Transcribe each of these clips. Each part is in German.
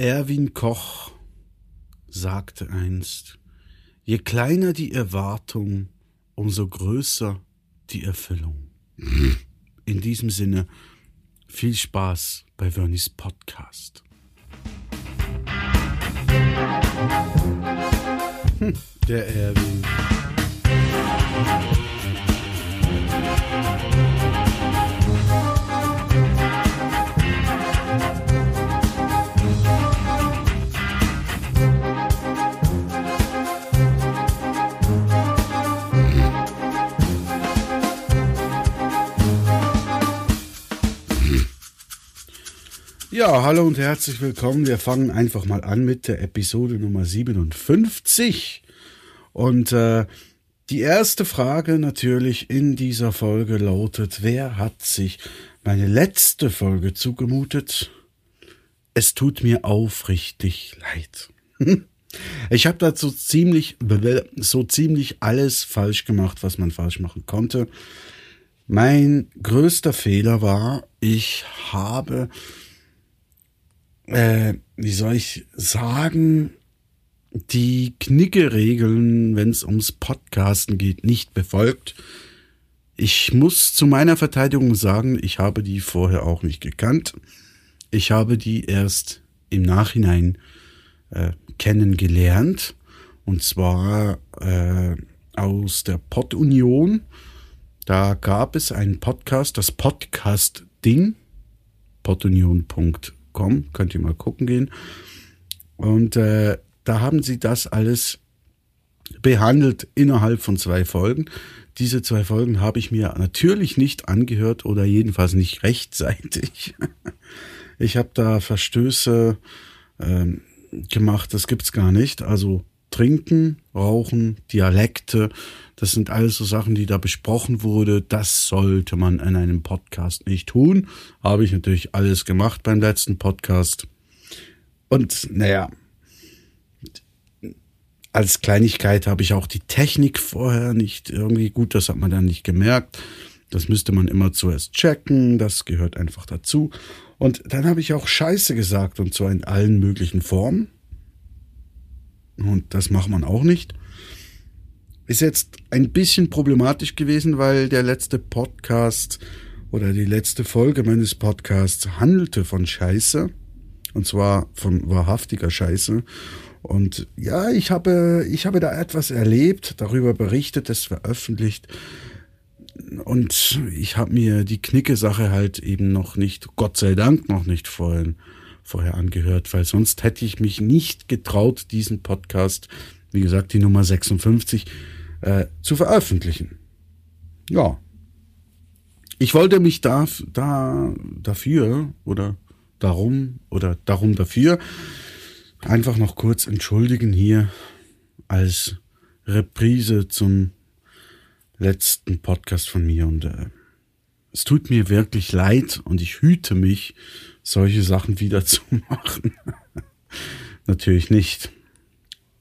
Erwin Koch sagte einst, je kleiner die Erwartung, umso größer die Erfüllung. In diesem Sinne, viel Spaß bei Vernies Podcast. Hm, der Erwin. Ja, hallo und herzlich willkommen. Wir fangen einfach mal an mit der Episode Nummer 57. Und äh, die erste Frage natürlich in dieser Folge lautet, wer hat sich meine letzte Folge zugemutet? Es tut mir aufrichtig leid. Ich habe dazu ziemlich, so ziemlich alles falsch gemacht, was man falsch machen konnte. Mein größter Fehler war, ich habe äh, wie soll ich sagen, die Knicke-Regeln, wenn es ums Podcasten geht, nicht befolgt. Ich muss zu meiner Verteidigung sagen, ich habe die vorher auch nicht gekannt. Ich habe die erst im Nachhinein äh, kennengelernt. Und zwar äh, aus der Pod-Union. Da gab es einen Podcast, das Podcast-Ding, podunion.com com, könnt ihr mal gucken gehen. Und äh, da haben sie das alles behandelt innerhalb von zwei Folgen. Diese zwei Folgen habe ich mir natürlich nicht angehört oder jedenfalls nicht rechtzeitig. Ich habe da Verstöße ähm, gemacht, das gibt's gar nicht. Also Trinken, Rauchen, Dialekte, das sind alles so Sachen, die da besprochen wurde. Das sollte man in einem Podcast nicht tun. Habe ich natürlich alles gemacht beim letzten Podcast. Und naja, als Kleinigkeit habe ich auch die Technik vorher nicht irgendwie gut, das hat man dann nicht gemerkt. Das müsste man immer zuerst checken, das gehört einfach dazu. Und dann habe ich auch Scheiße gesagt und zwar in allen möglichen Formen. Und das macht man auch nicht. Ist jetzt ein bisschen problematisch gewesen, weil der letzte Podcast oder die letzte Folge meines Podcasts handelte von Scheiße. Und zwar von wahrhaftiger Scheiße. Und ja, ich habe, ich habe da etwas erlebt, darüber berichtet, es veröffentlicht. Und ich habe mir die Knicke-Sache halt eben noch nicht, Gott sei Dank noch nicht vorhin, vorher angehört, weil sonst hätte ich mich nicht getraut, diesen Podcast, wie gesagt, die Nummer 56, äh, zu veröffentlichen. Ja. Ich wollte mich da, da dafür oder darum oder darum dafür einfach noch kurz entschuldigen hier als Reprise zum letzten Podcast von mir und äh, es tut mir wirklich leid und ich hüte mich, solche Sachen wieder zu machen. Natürlich nicht.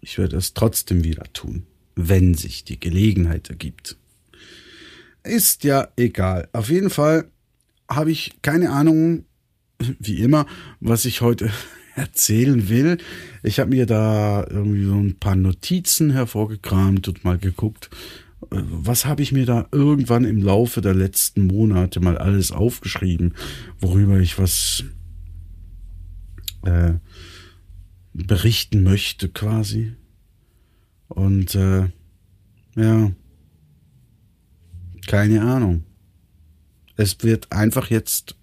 Ich werde es trotzdem wieder tun wenn sich die Gelegenheit ergibt. Ist ja egal. Auf jeden Fall habe ich keine Ahnung, wie immer, was ich heute erzählen will. Ich habe mir da irgendwie so ein paar Notizen hervorgekramt und mal geguckt, äh, was habe ich mir da irgendwann im Laufe der letzten Monate mal alles aufgeschrieben, worüber ich was äh, berichten möchte quasi. Und äh, ja, keine Ahnung. Es wird einfach jetzt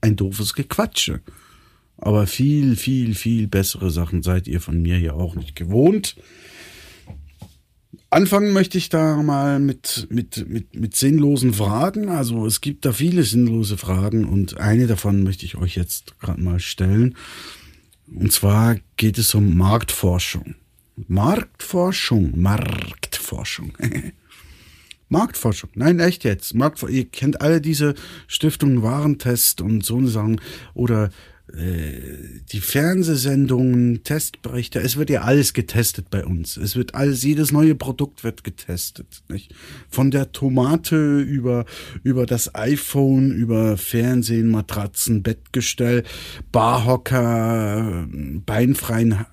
ein doofes Gequatsche. Aber viel, viel, viel bessere Sachen seid ihr von mir ja auch nicht gewohnt. Anfangen möchte ich da mal mit, mit, mit, mit sinnlosen Fragen. Also es gibt da viele sinnlose Fragen und eine davon möchte ich euch jetzt gerade mal stellen. Und zwar geht es um Marktforschung. Marktforschung, Marktforschung. Marktforschung. Nein, echt jetzt. Marktforschung. Ihr kennt alle diese Stiftungen Warentest und so eine Sachen oder die Fernsehsendungen, Testberichte, es wird ja alles getestet bei uns. Es wird alles, jedes neue Produkt wird getestet. Nicht? Von der Tomate über, über das iPhone, über Fernsehen, Matratzen, Bettgestell, Barhocker, Beinfreien,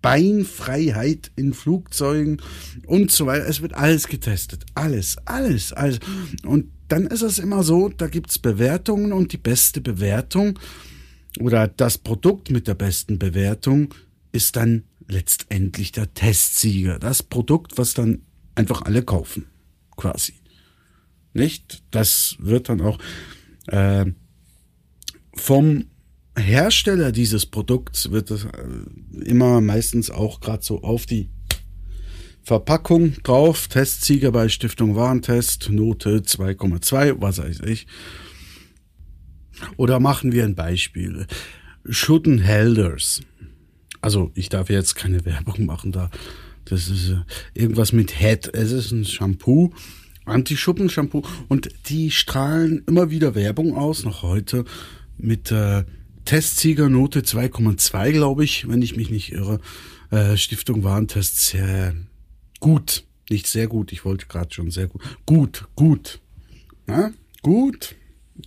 Beinfreiheit in Flugzeugen und so weiter. Es wird alles getestet. Alles, alles, alles. Und dann ist es immer so, da gibt es Bewertungen und die beste Bewertung oder das Produkt mit der besten Bewertung ist dann letztendlich der Testsieger. Das Produkt, was dann einfach alle kaufen, quasi. Nicht? Das wird dann auch äh, vom Hersteller dieses Produkts wird es äh, immer meistens auch gerade so auf die Verpackung drauf. Testsieger bei Stiftung Warentest, Note 2,2, was weiß ich. Oder machen wir ein Beispiel. Schuttenhelders. Also ich darf jetzt keine Werbung machen da. Das ist äh, irgendwas mit Head. Es ist ein Shampoo, Anti-Schuppen-Shampoo. Und die strahlen immer wieder Werbung aus, noch heute, mit äh, Testsiegernote 2,2, glaube ich, wenn ich mich nicht irre. Äh, Stiftung Warentest sehr gut. Nicht sehr gut, ich wollte gerade schon sehr gut. Gut, gut. Na, gut.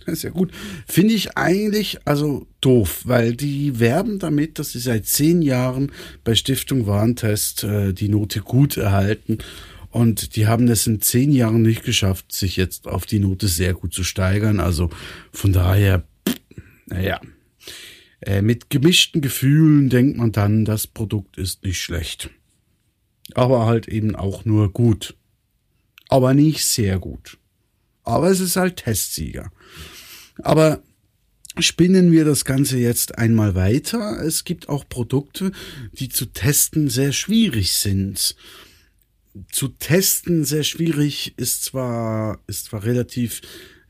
Das ist ja gut. Finde ich eigentlich also doof, weil die werben damit, dass sie seit zehn Jahren bei Stiftung Warentest äh, die Note gut erhalten. Und die haben es in zehn Jahren nicht geschafft, sich jetzt auf die Note sehr gut zu steigern. Also von daher, naja, äh, mit gemischten Gefühlen denkt man dann, das Produkt ist nicht schlecht. Aber halt eben auch nur gut. Aber nicht sehr gut. Aber es ist halt Testsieger. Aber spinnen wir das Ganze jetzt einmal weiter. Es gibt auch Produkte, die zu testen sehr schwierig sind. Zu testen sehr schwierig ist zwar, ist zwar relativ,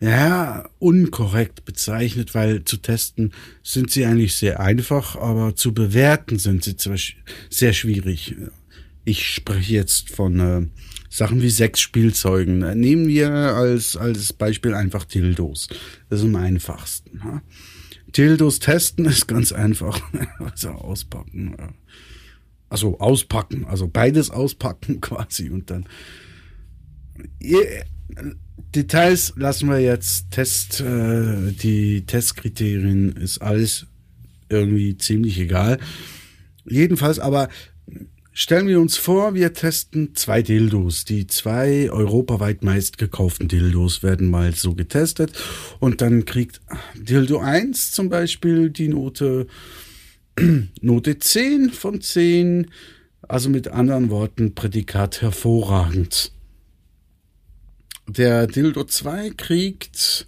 ja, unkorrekt bezeichnet, weil zu testen sind sie eigentlich sehr einfach, aber zu bewerten sind sie zwar sehr schwierig. Ich spreche jetzt von äh, Sachen wie Sexspielzeugen. Nehmen wir als, als Beispiel einfach Tildos. Das ist am einfachsten. Ha? Tildos testen ist ganz einfach. also auspacken. Also auspacken, also beides auspacken quasi und dann. Details lassen wir jetzt. Test, äh, die Testkriterien ist alles irgendwie ziemlich egal. Jedenfalls aber Stellen wir uns vor, wir testen zwei Dildos. Die zwei europaweit meist gekauften Dildos werden mal so getestet. Und dann kriegt Dildo 1 zum Beispiel die Note, Note 10 von 10. Also mit anderen Worten, Prädikat hervorragend. Der Dildo 2 kriegt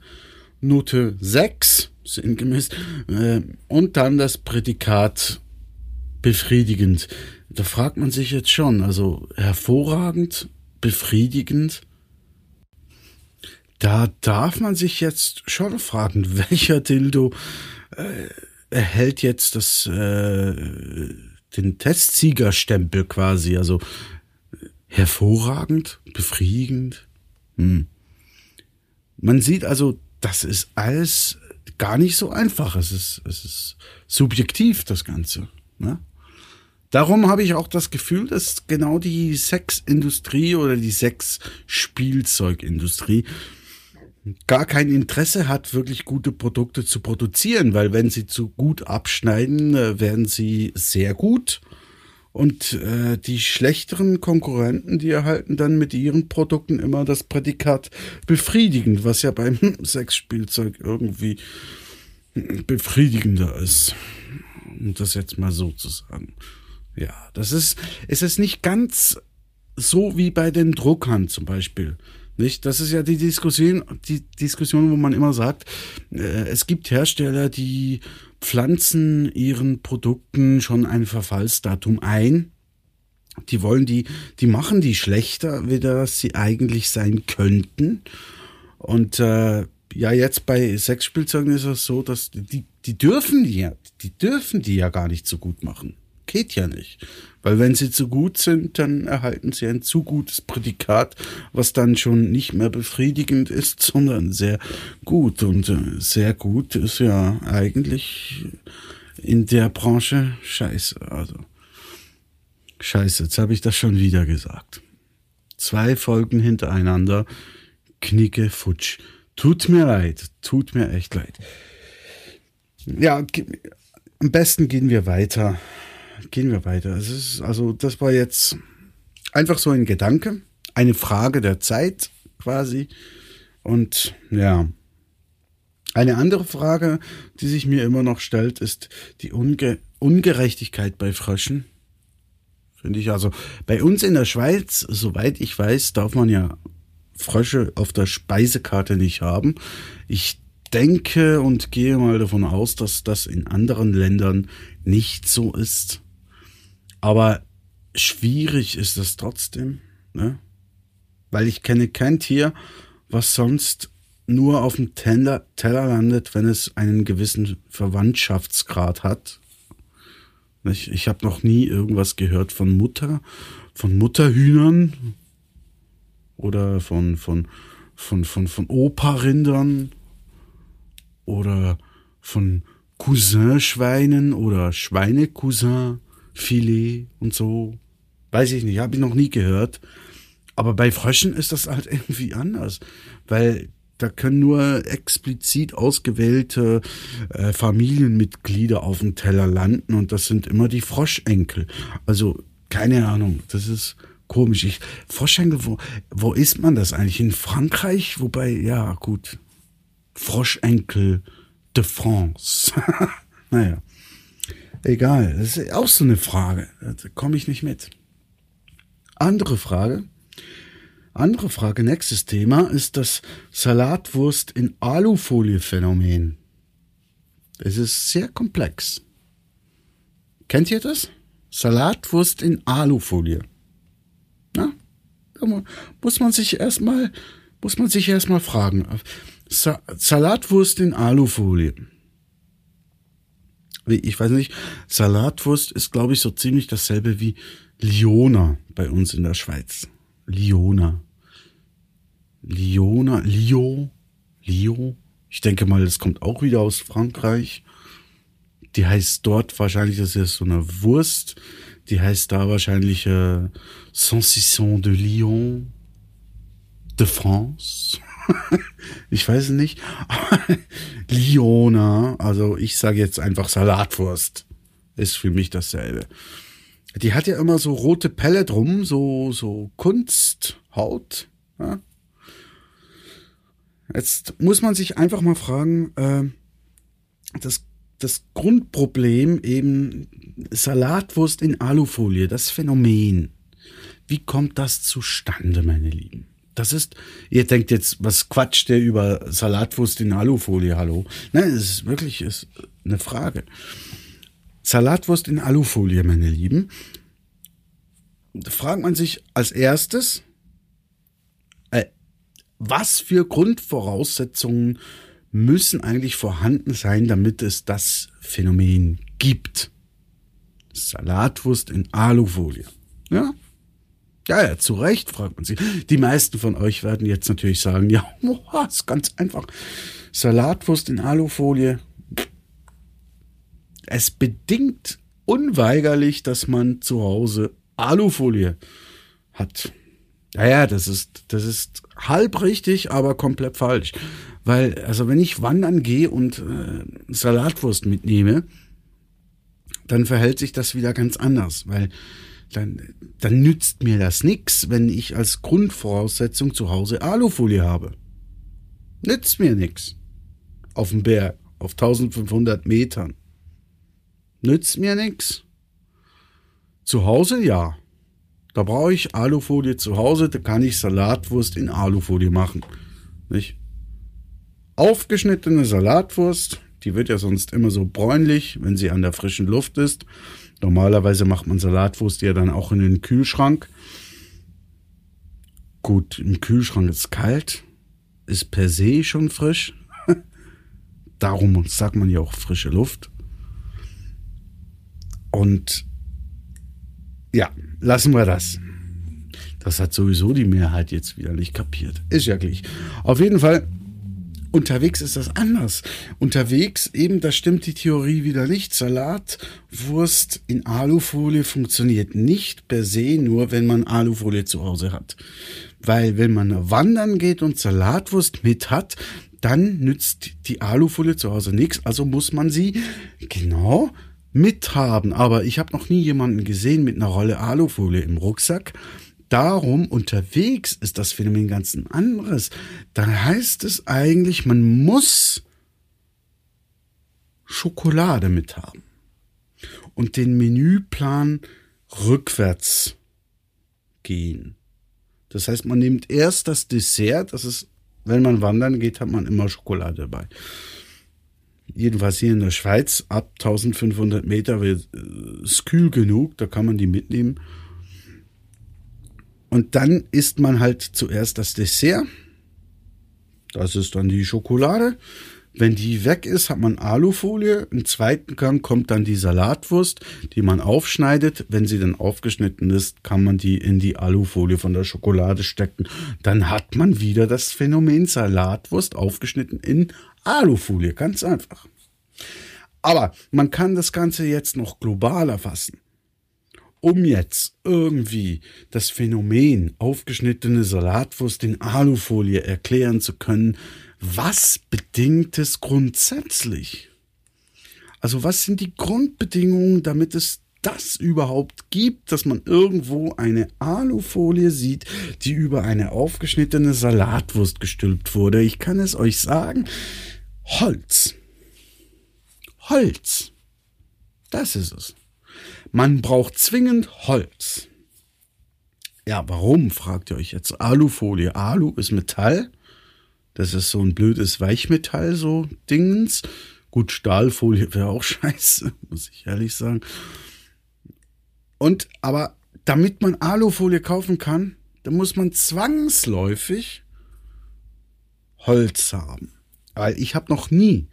Note 6, sinngemäß, äh, und dann das Prädikat befriedigend. Da fragt man sich jetzt schon, also hervorragend, befriedigend. Da darf man sich jetzt schon fragen, welcher Dildo äh, erhält jetzt das äh, den Testsiegerstempel quasi, also hervorragend, befriedigend. Hm. Man sieht also, das ist alles gar nicht so einfach. Es ist, es ist subjektiv, das Ganze. Ne? Darum habe ich auch das Gefühl, dass genau die Sexindustrie oder die Sexspielzeugindustrie gar kein Interesse hat, wirklich gute Produkte zu produzieren, weil wenn sie zu gut abschneiden, äh, werden sie sehr gut. Und äh, die schlechteren Konkurrenten, die erhalten dann mit ihren Produkten immer das Prädikat befriedigend, was ja beim Sexspielzeug irgendwie befriedigender ist. Um das jetzt mal so zu sagen. Ja, das ist, es ist nicht ganz so wie bei den Druckern zum Beispiel. Nicht? Das ist ja die Diskussion, die Diskussion, wo man immer sagt, äh, es gibt Hersteller, die pflanzen ihren Produkten schon ein Verfallsdatum ein. Die wollen die, die machen die schlechter, wie das sie eigentlich sein könnten. Und äh, ja, jetzt bei Sexspielzeugen ist es so, dass die, die dürfen die ja, die dürfen die ja gar nicht so gut machen. Geht ja nicht. Weil wenn sie zu gut sind, dann erhalten sie ein zu gutes Prädikat, was dann schon nicht mehr befriedigend ist, sondern sehr gut. Und äh, sehr gut ist ja eigentlich in der Branche scheiße. Also scheiße, jetzt habe ich das schon wieder gesagt. Zwei Folgen hintereinander, Knicke, Futsch. Tut mir leid, tut mir echt leid. Ja, am besten gehen wir weiter. Gehen wir weiter. Ist, also, das war jetzt einfach so ein Gedanke, eine Frage der Zeit quasi. Und ja. Eine andere Frage, die sich mir immer noch stellt, ist die Unge Ungerechtigkeit bei Fröschen. Finde ich also. Bei uns in der Schweiz, soweit ich weiß, darf man ja Frösche auf der Speisekarte nicht haben. Ich denke und gehe mal davon aus, dass das in anderen Ländern nicht so ist. Aber schwierig ist es trotzdem, ne? Weil ich kenne kein Tier, was sonst nur auf dem Teller, Teller landet, wenn es einen gewissen Verwandtschaftsgrad hat. Ich, ich habe noch nie irgendwas gehört von Mutter, von Mutterhühnern oder von, von, von, von, von Opa-Rindern oder von Cousin-Schweinen oder Schweine-Cousin-Filet und so. Weiß ich nicht, habe ich noch nie gehört. Aber bei Fröschen ist das halt irgendwie anders, weil da können nur explizit ausgewählte äh, Familienmitglieder auf dem Teller landen und das sind immer die Froschenkel. Also keine Ahnung, das ist komisch. Ich, Froschenkel, wo, wo ist man das eigentlich? In Frankreich? Wobei, ja, gut. Froschenkel de France. naja. Egal, das ist auch so eine Frage. Da komme ich nicht mit. Andere Frage. Andere Frage, nächstes Thema, ist das Salatwurst in Alufolie-Phänomen. Es ist sehr komplex. Kennt ihr das? Salatwurst in Alufolie. Na, muss man sich erstmal, muss man sich erstmal fragen. Sa Salatwurst in Alufolie. Ich weiß nicht, Salatwurst ist, glaube ich, so ziemlich dasselbe wie Liona bei uns in der Schweiz. Liona. Liona, Lio, Lio. Ich denke mal, das kommt auch wieder aus Frankreich. Die heißt dort wahrscheinlich, das ist so eine Wurst. Die heißt da wahrscheinlich äh, Saucisson de Lyon de France. ich weiß es nicht. Liona, also ich sage jetzt einfach Salatwurst. Ist für mich dasselbe. Die hat ja immer so rote Pelle drum, so, so Kunsthaut. Ja? Jetzt muss man sich einfach mal fragen, äh, das, das Grundproblem eben Salatwurst in Alufolie, das Phänomen. Wie kommt das zustande, meine Lieben? Das ist, ihr denkt jetzt, was quatscht der über Salatwurst in Alufolie, hallo? Nein, es ist wirklich ist eine Frage. Salatwurst in Alufolie, meine Lieben. Da fragt man sich als erstes, äh, was für Grundvoraussetzungen müssen eigentlich vorhanden sein, damit es das Phänomen gibt. Salatwurst in Alufolie. Ja? Ja, ja, zu Recht, fragt man sich. Die meisten von euch werden jetzt natürlich sagen, ja, oh, ist ganz einfach. Salatwurst in Alufolie, es bedingt unweigerlich, dass man zu Hause Alufolie hat. Naja, das ist, das ist halb richtig, aber komplett falsch. Weil, also wenn ich wandern gehe und äh, Salatwurst mitnehme, dann verhält sich das wieder ganz anders, weil dann, dann nützt mir das nix, wenn ich als Grundvoraussetzung zu Hause Alufolie habe. Nützt mir nix. Auf dem Berg, auf 1500 Metern. Nützt mir nix. Zu Hause ja. Da brauche ich Alufolie zu Hause, da kann ich Salatwurst in Alufolie machen. Nicht? Aufgeschnittene Salatwurst, die wird ja sonst immer so bräunlich, wenn sie an der frischen Luft ist. Normalerweise macht man Salatwurst ja dann auch in den Kühlschrank. Gut, im Kühlschrank ist kalt, ist per se schon frisch. Darum sagt man ja auch frische Luft. Und ja, lassen wir das. Das hat sowieso die Mehrheit jetzt wieder nicht kapiert. Ist ja gleich. Auf jeden Fall, unterwegs ist das anders. Unterwegs eben, da stimmt die Theorie wieder nicht. Salatwurst in Alufolie funktioniert nicht per se, nur wenn man Alufolie zu Hause hat. Weil wenn man wandern geht und Salatwurst mit hat, dann nützt die Alufolie zu Hause nichts. Also muss man sie genau mithaben, aber ich habe noch nie jemanden gesehen mit einer Rolle Alufolie im Rucksack. Darum unterwegs ist das Phänomen ganz ein anderes. Da heißt es eigentlich, man muss Schokolade mithaben und den Menüplan rückwärts gehen. Das heißt, man nimmt erst das Dessert, das ist, wenn man wandern geht, hat man immer Schokolade dabei. Jedenfalls hier in der Schweiz, ab 1500 Meter wird es äh, kühl genug, da kann man die mitnehmen. Und dann isst man halt zuerst das Dessert. Das ist dann die Schokolade. Wenn die weg ist, hat man Alufolie. Im zweiten Gang kommt dann die Salatwurst, die man aufschneidet. Wenn sie dann aufgeschnitten ist, kann man die in die Alufolie von der Schokolade stecken. Dann hat man wieder das Phänomen Salatwurst aufgeschnitten in Alufolie. Ganz einfach. Aber man kann das Ganze jetzt noch globaler fassen. Um jetzt irgendwie das Phänomen aufgeschnittene Salatwurst in Alufolie erklären zu können, was bedingt es grundsätzlich? Also was sind die Grundbedingungen, damit es das überhaupt gibt, dass man irgendwo eine Alufolie sieht, die über eine aufgeschnittene Salatwurst gestülpt wurde. Ich kann es euch sagen. Holz. Holz. Das ist es. Man braucht zwingend Holz. Ja, warum, fragt ihr euch jetzt. Alufolie. Alu ist Metall. Das ist so ein blödes Weichmetall, so Dingens. Gut, Stahlfolie wäre auch scheiße, muss ich ehrlich sagen. Und, aber damit man Alufolie kaufen kann, dann muss man zwangsläufig Holz haben. Weil ich habe noch nie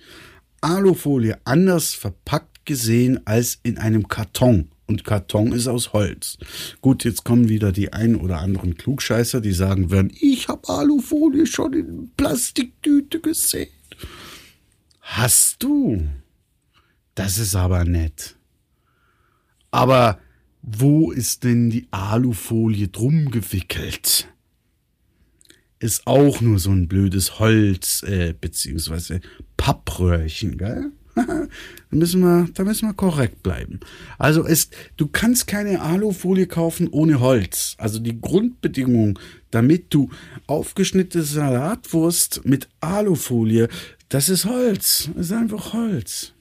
Alufolie anders verpackt gesehen als in einem Karton und Karton ist aus Holz. Gut, jetzt kommen wieder die ein oder anderen Klugscheißer, die sagen werden, ich habe Alufolie schon in Plastiktüte gesehen. Hast du? Das ist aber nett. Aber wo ist denn die Alufolie drum gewickelt? Ist auch nur so ein blödes Holz, äh, beziehungsweise Pappröhrchen, gell? Da müssen wir, da müssen wir korrekt bleiben. Also es, du kannst keine Alufolie kaufen ohne Holz. Also die Grundbedingung, damit du aufgeschnittene Salatwurst mit Alufolie, das ist Holz. Das ist einfach Holz.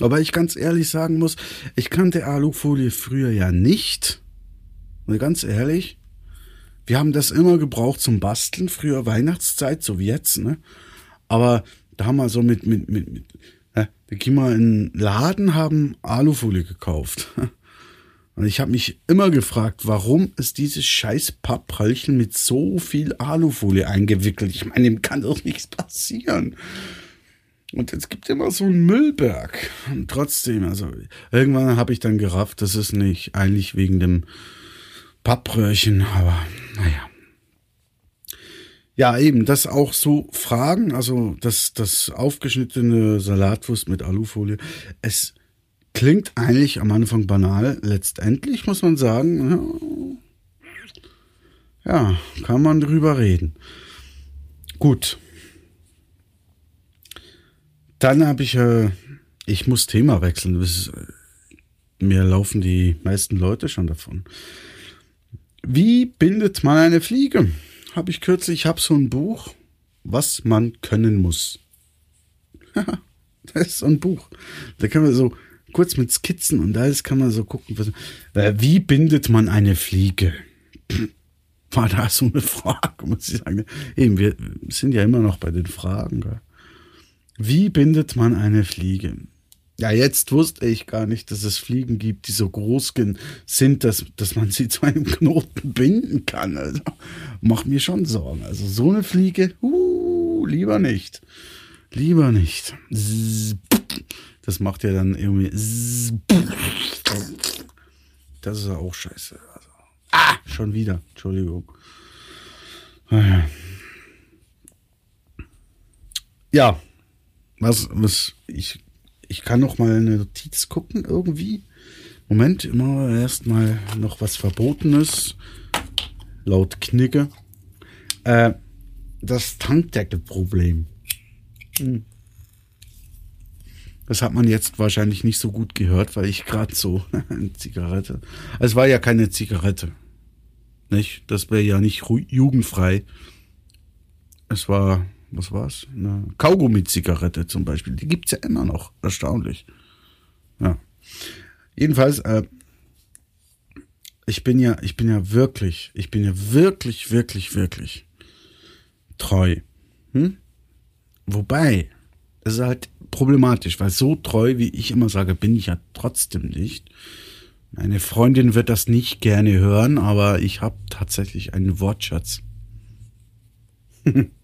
Aber ich ganz ehrlich sagen muss, ich kannte Alufolie früher ja nicht. Und ganz ehrlich, wir haben das immer gebraucht zum Basteln, früher Weihnachtszeit, so wie jetzt, ne? Aber da haben wir so mit, mit, mit, mit äh, wir gehen mal in den Laden, haben Alufolie gekauft. Und ich habe mich immer gefragt, warum ist dieses scheiß Pappröllchen mit so viel Alufolie eingewickelt? Ich meine, dem kann doch nichts passieren. Und es gibt immer so einen Müllberg. Und trotzdem, also irgendwann habe ich dann gerafft, das ist nicht eigentlich wegen dem Pappröhrchen, aber naja. Ja, eben, das auch so Fragen, also das, das aufgeschnittene Salatwurst mit Alufolie. Es klingt eigentlich am Anfang banal, letztendlich muss man sagen, ja, kann man drüber reden. Gut. Dann habe ich, äh, ich muss Thema wechseln. Ist, äh, mir laufen die meisten Leute schon davon. Wie bindet man eine Fliege? Habe ich kürzlich, ich habe so ein Buch, was man können muss. das ist so ein Buch. Da kann man so kurz mit Skizzen und alles kann man so gucken, was, äh, wie bindet man eine Fliege? War da so eine Frage, muss ich sagen. Eben, wir sind ja immer noch bei den Fragen. Gell? Wie bindet man eine Fliege? Ja, jetzt wusste ich gar nicht, dass es Fliegen gibt, die so groß sind, dass, dass man sie zu einem Knoten binden kann. Also macht mir schon Sorgen. Also so eine Fliege, uh, lieber nicht. Lieber nicht. Das macht ja dann irgendwie. Das ist ja auch scheiße. Also, ah, schon wieder. Entschuldigung. Ja, was, was ich ich kann noch mal eine Notiz gucken irgendwie. Moment, immer erstmal noch was Verbotenes. Laut Knigge. Äh, das Tankdeckelproblem. Hm. Das hat man jetzt wahrscheinlich nicht so gut gehört, weil ich gerade so eine Zigarette. Es war ja keine Zigarette. Nicht? Das wäre ja nicht jugendfrei. Es war, was war's? Eine Kaugummi-Zigarette zum Beispiel. Die gibt's ja immer noch. Erstaunlich. Ja. Jedenfalls, äh, ich bin ja, ich bin ja wirklich, ich bin ja wirklich, wirklich, wirklich treu. Hm? Wobei, es ist halt problematisch, weil so treu, wie ich immer sage, bin ich ja trotzdem nicht. Meine Freundin wird das nicht gerne hören, aber ich habe tatsächlich einen Wortschatz.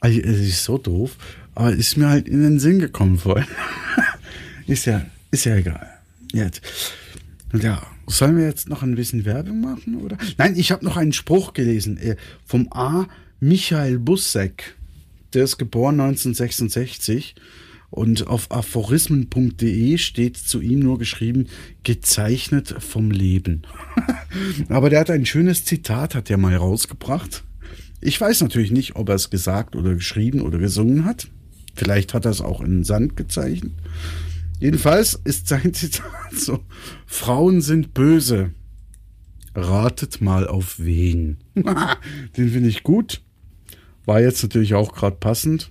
also, es ist so doof, aber ist mir halt in den Sinn gekommen vorhin. ist ja, ist ja egal. Jetzt. Ja, sollen wir jetzt noch ein bisschen Werbung machen, oder? Nein, ich habe noch einen Spruch gelesen äh, vom A. Michael Bussek. Der ist geboren 1966 und auf aphorismen.de steht zu ihm nur geschrieben, gezeichnet vom Leben. Aber der hat ein schönes Zitat, hat er mal rausgebracht. Ich weiß natürlich nicht, ob er es gesagt oder geschrieben oder gesungen hat. Vielleicht hat er es auch in Sand gezeichnet. Jedenfalls ist sein Zitat so, Frauen sind böse. Ratet mal auf wen. Den finde ich gut. War jetzt natürlich auch gerade passend.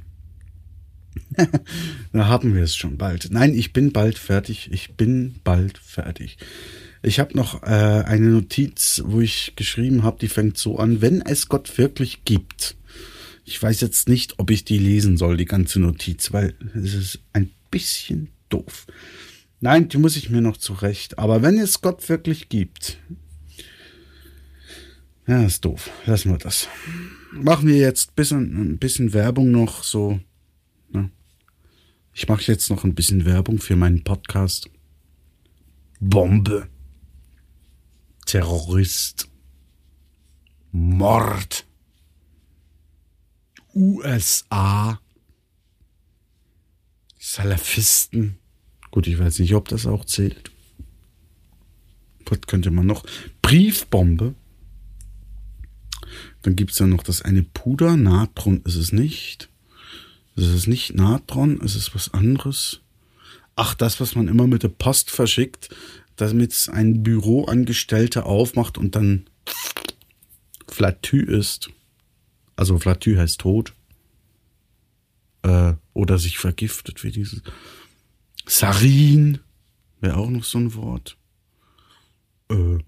da haben wir es schon bald. Nein, ich bin bald fertig. Ich bin bald fertig. Ich habe noch äh, eine Notiz, wo ich geschrieben habe, die fängt so an, wenn es Gott wirklich gibt. Ich weiß jetzt nicht, ob ich die lesen soll, die ganze Notiz, weil es ist ein bisschen doof. Nein, die muss ich mir noch zurecht. Aber wenn es Gott wirklich gibt, ja, ist doof. Lassen wir das. Machen wir jetzt bisschen, ein bisschen Werbung noch so. Ne? Ich mache jetzt noch ein bisschen Werbung für meinen Podcast. Bombe. Terrorist. Mord. USA. Salafisten. Gut, ich weiß nicht, ob das auch zählt. Was könnte man noch? Briefbombe. Dann gibt es ja noch das eine Puder. Natron ist es nicht. Es ist nicht Natron, es ist was anderes. Ach, das, was man immer mit der Post verschickt, damit ein Büroangestellter aufmacht und dann Flatü ist. Also Flatü heißt tot. Äh, oder sich vergiftet, wie dieses. Sarin wäre auch noch so ein Wort. Äh,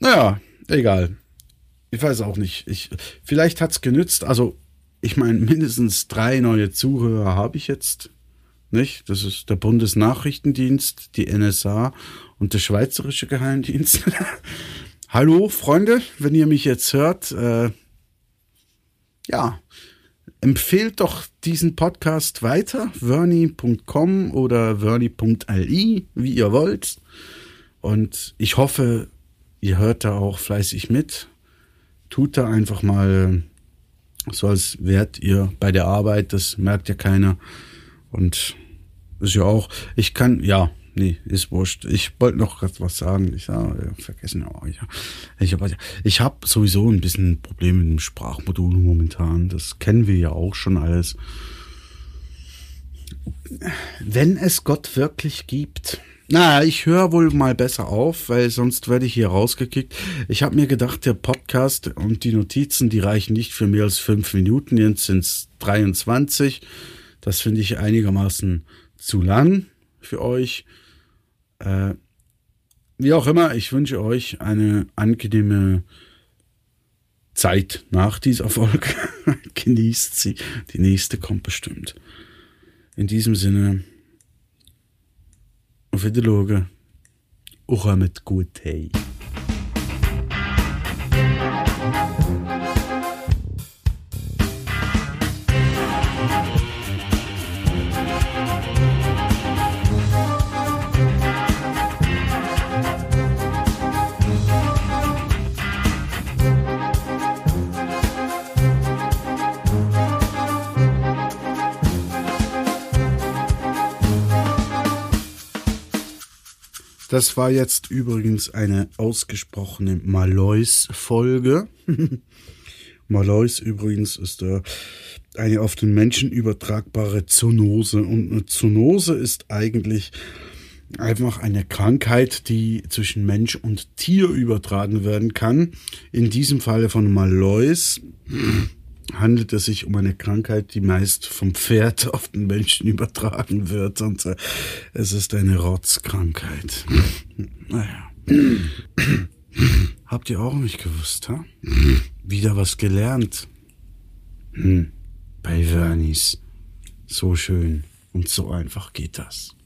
naja, egal. Ich weiß auch nicht. Ich, vielleicht hat's genützt. Also, ich meine, mindestens drei neue Zuhörer habe ich jetzt. Nicht? Das ist der Bundesnachrichtendienst, die NSA und der Schweizerische Geheimdienst. Hallo, Freunde, wenn ihr mich jetzt hört, äh, ja, empfehlt doch diesen Podcast weiter, vernie.com oder vernie.li, wie ihr wollt. Und ich hoffe, ihr hört da auch fleißig mit. Tut da einfach mal so, als wärt ihr bei der Arbeit, das merkt ja keiner. Und ist ja auch, ich kann, ja, nee, ist wurscht. Ich wollte noch was sagen. Ich habe ja, vergessen. Oh, ja. Ich habe ich hab sowieso ein bisschen Probleme mit dem Sprachmodul momentan. Das kennen wir ja auch schon alles. Wenn es Gott wirklich gibt. Na, ich höre wohl mal besser auf, weil sonst werde ich hier rausgekickt. Ich habe mir gedacht, der Podcast und die Notizen, die reichen nicht für mehr als fünf Minuten. Jetzt sind es 23. Das finde ich einigermaßen zu lang für euch. Äh, wie auch immer, ich wünsche euch eine angenehme Zeit nach dieser Folge. Genießt sie. Die nächste kommt bestimmt. In diesem Sinne, auf Wiedersehen. Auch mit gut hey. Das war jetzt übrigens eine ausgesprochene Malois-Folge. Malois übrigens ist der eine auf den Menschen übertragbare Zoonose. Und eine Zoonose ist eigentlich einfach eine Krankheit, die zwischen Mensch und Tier übertragen werden kann. In diesem Falle von Malois handelt es sich um eine Krankheit, die meist vom Pferd auf den Menschen übertragen wird. Und äh, es ist eine Rotzkrankheit. Naja. Habt ihr auch nicht gewusst, ha? Wieder was gelernt. Hm. Bei Vernis. So schön und so einfach geht das.